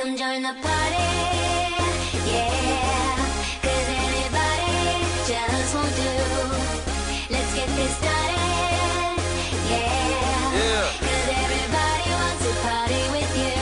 Come join the party, yeah. Anybody just won't do. Let's get this started, everybody wants to party with you.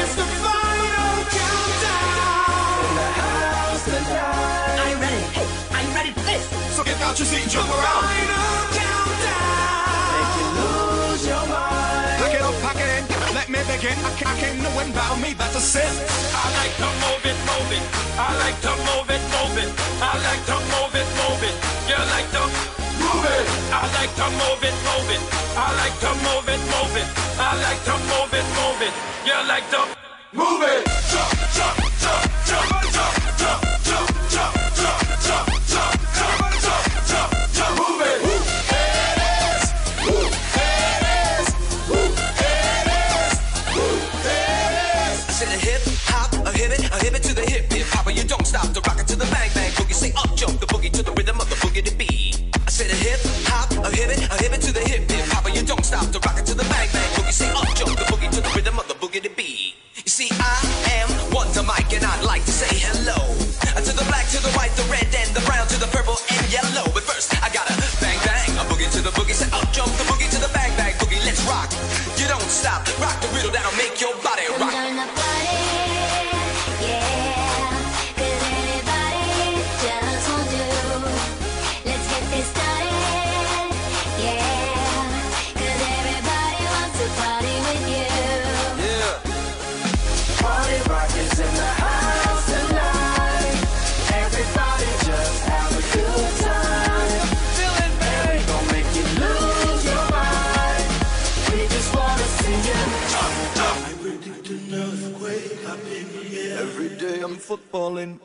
It's the final countdown. Ready, hey, ready for this. So get out your seat, jump around. Final. again. I can't, I can't no one bow me, that's a sin. I like to move it, move it. I like to move it, move it. I like to move it, move it. You like to move it. I like to move it, move it. I like to move it, move it. I like to move it, move it. You like to move it. Jump, jump. footballing.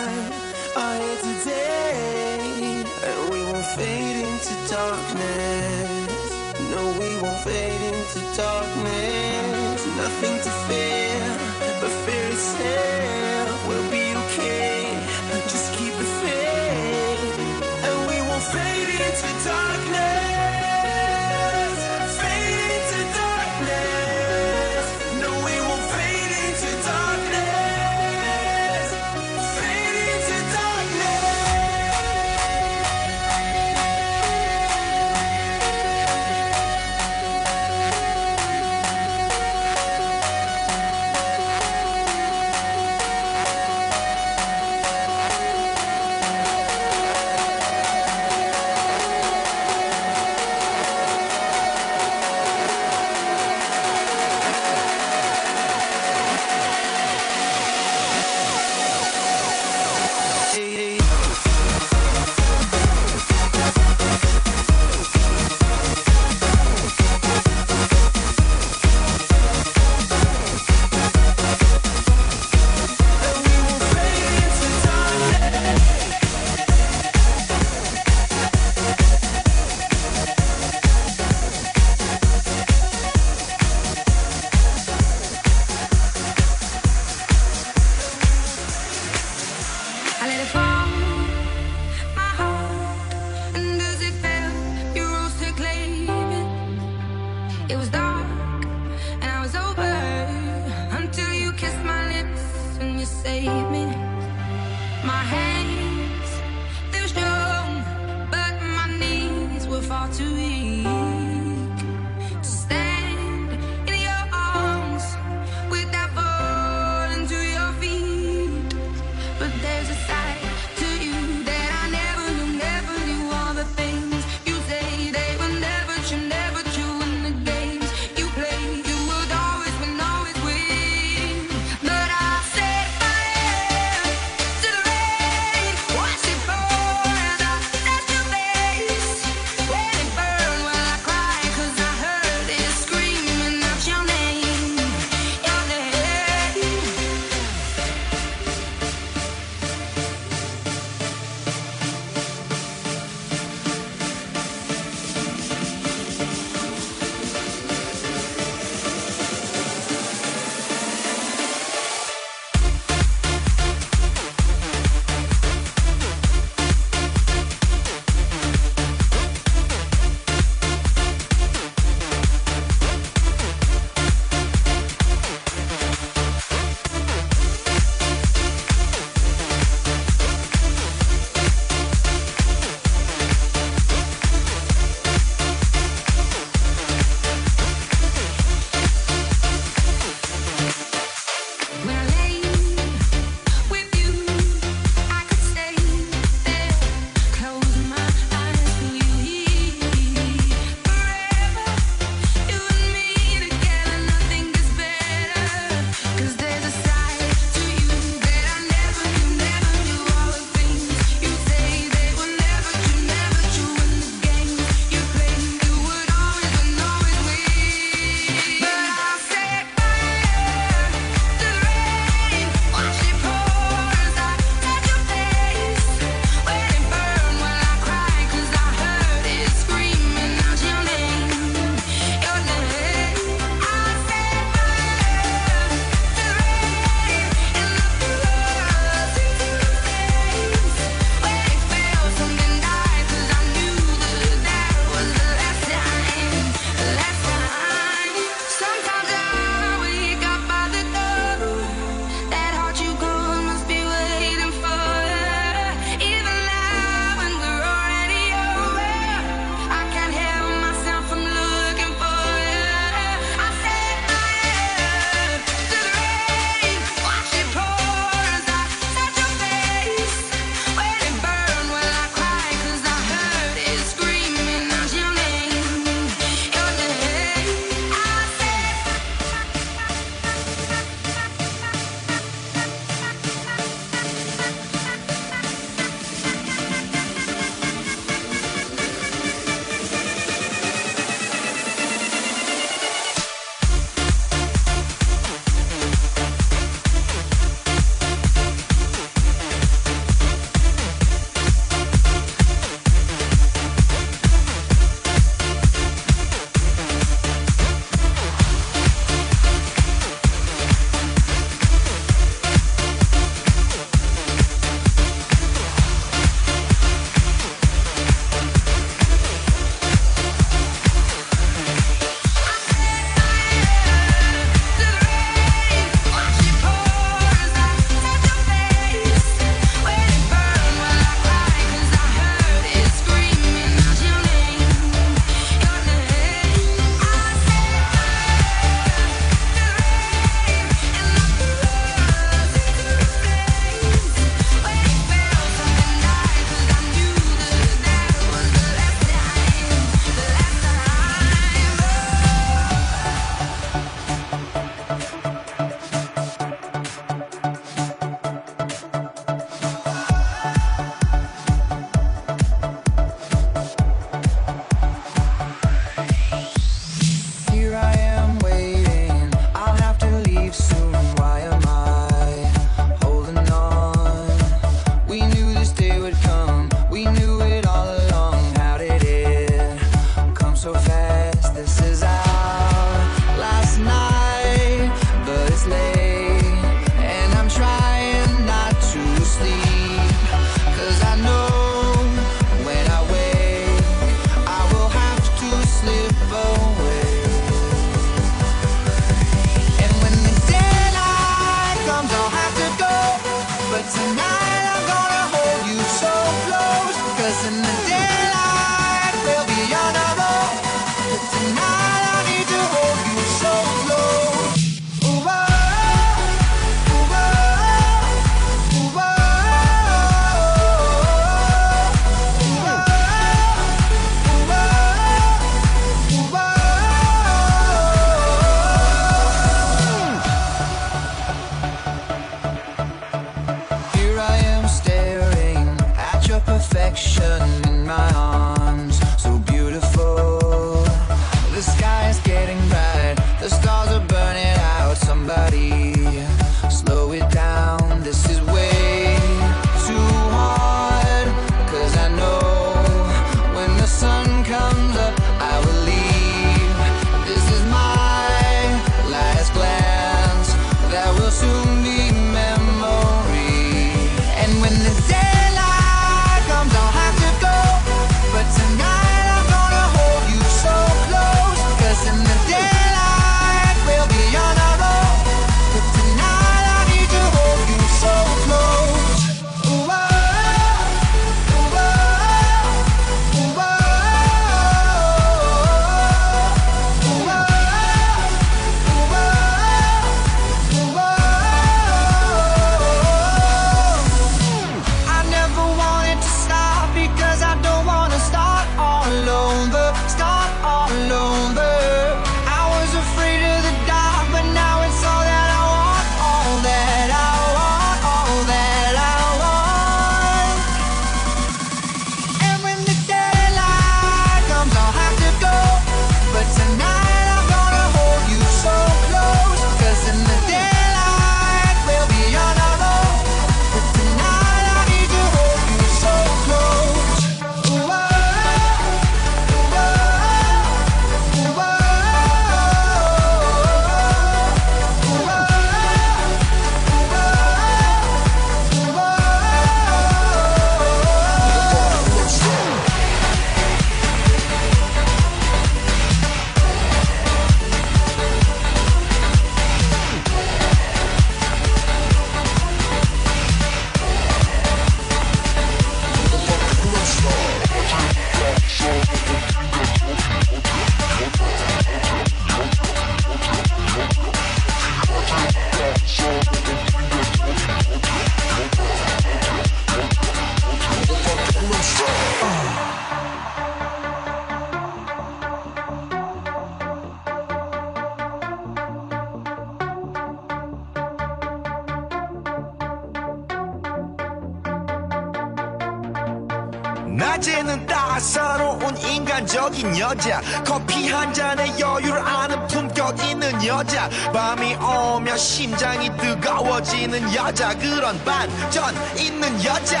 여자 그런 반전 있는 여자.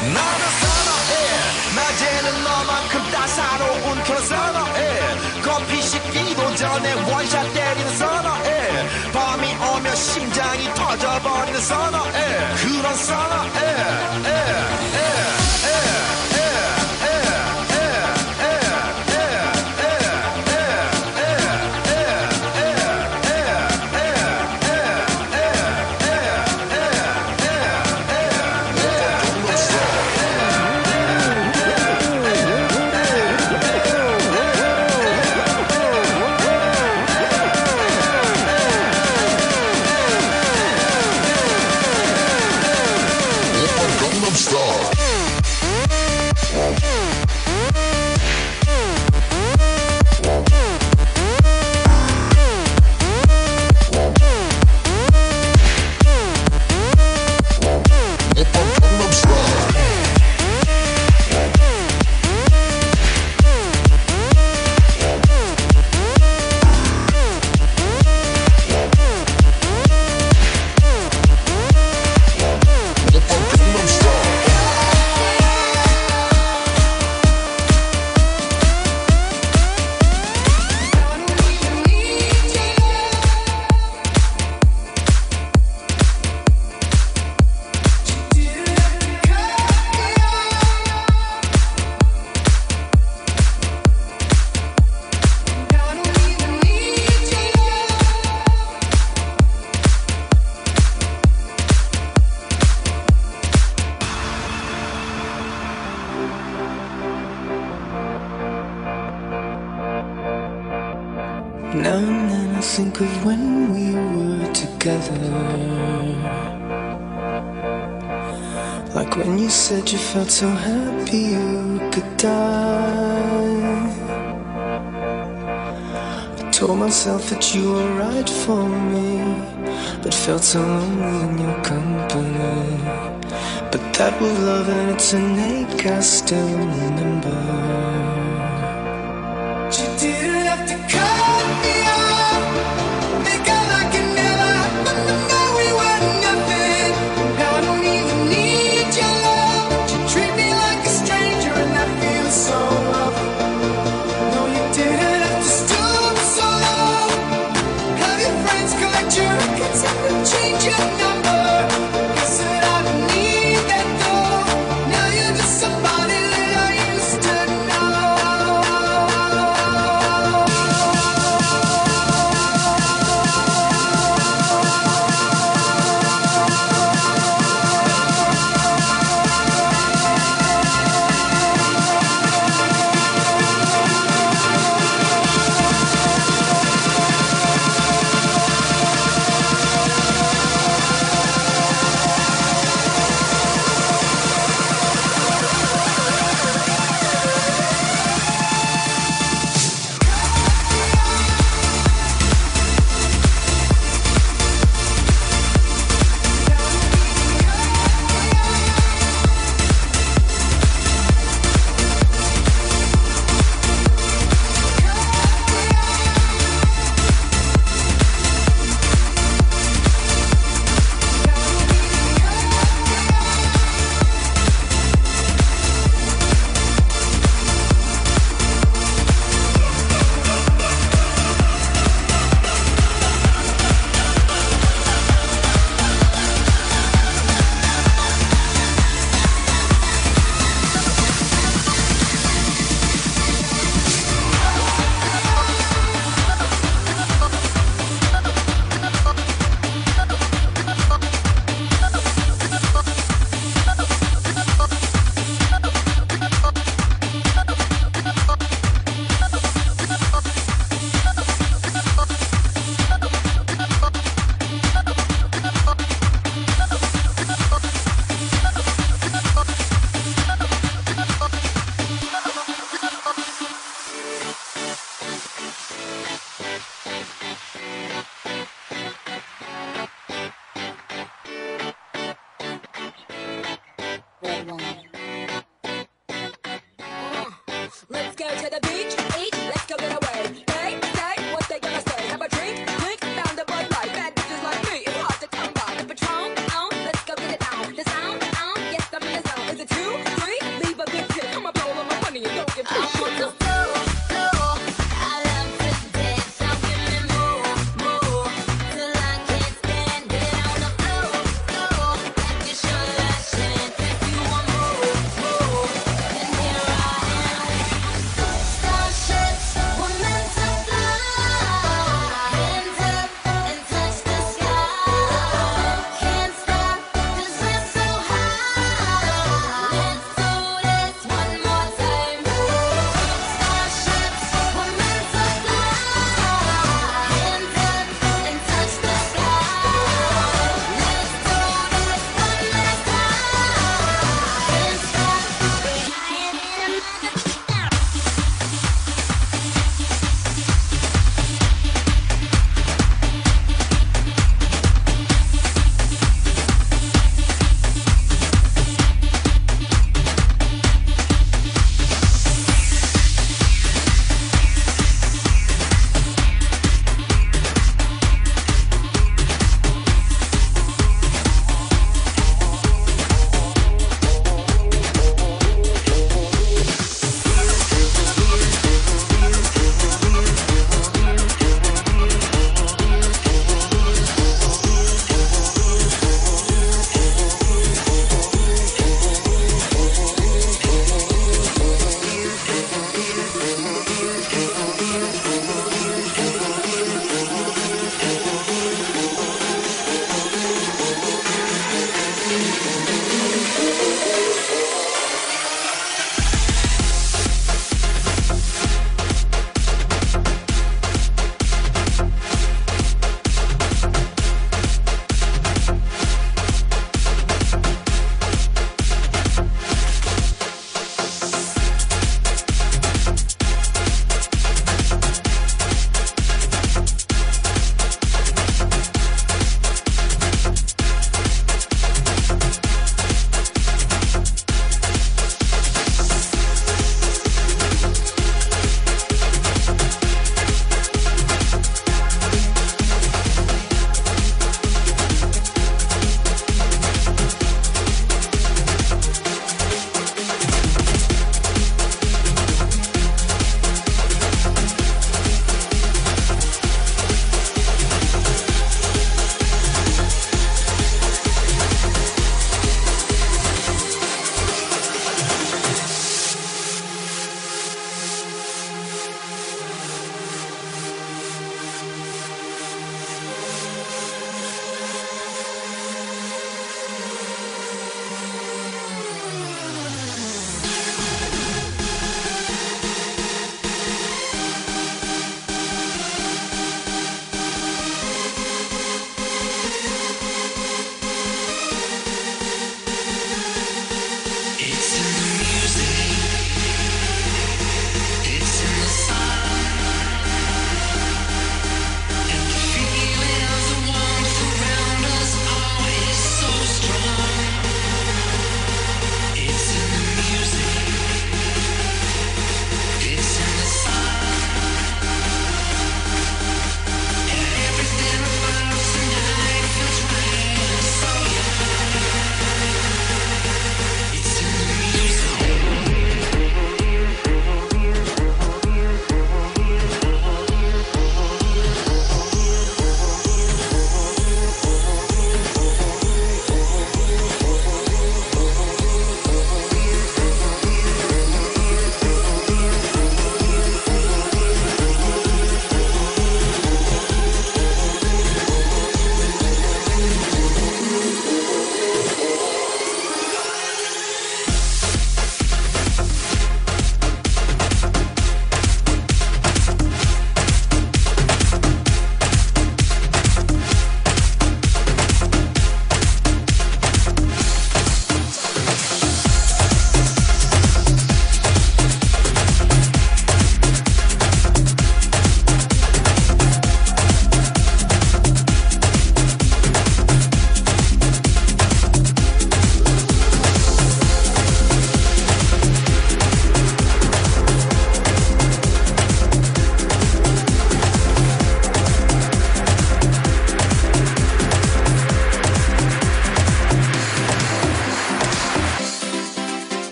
나는 선어해. 낮에는 너만큼 따사로운 그런 선어해. 커피 식기도 전에 원샷 때리는 선어해. 밤이 오면 심장이 터져버리는 선어해. 그런 선어해 when we were together. Like when you said you felt so happy you could die. I told myself that you were right for me, but felt so lonely in your company. But that was love and it's an ache I still remember.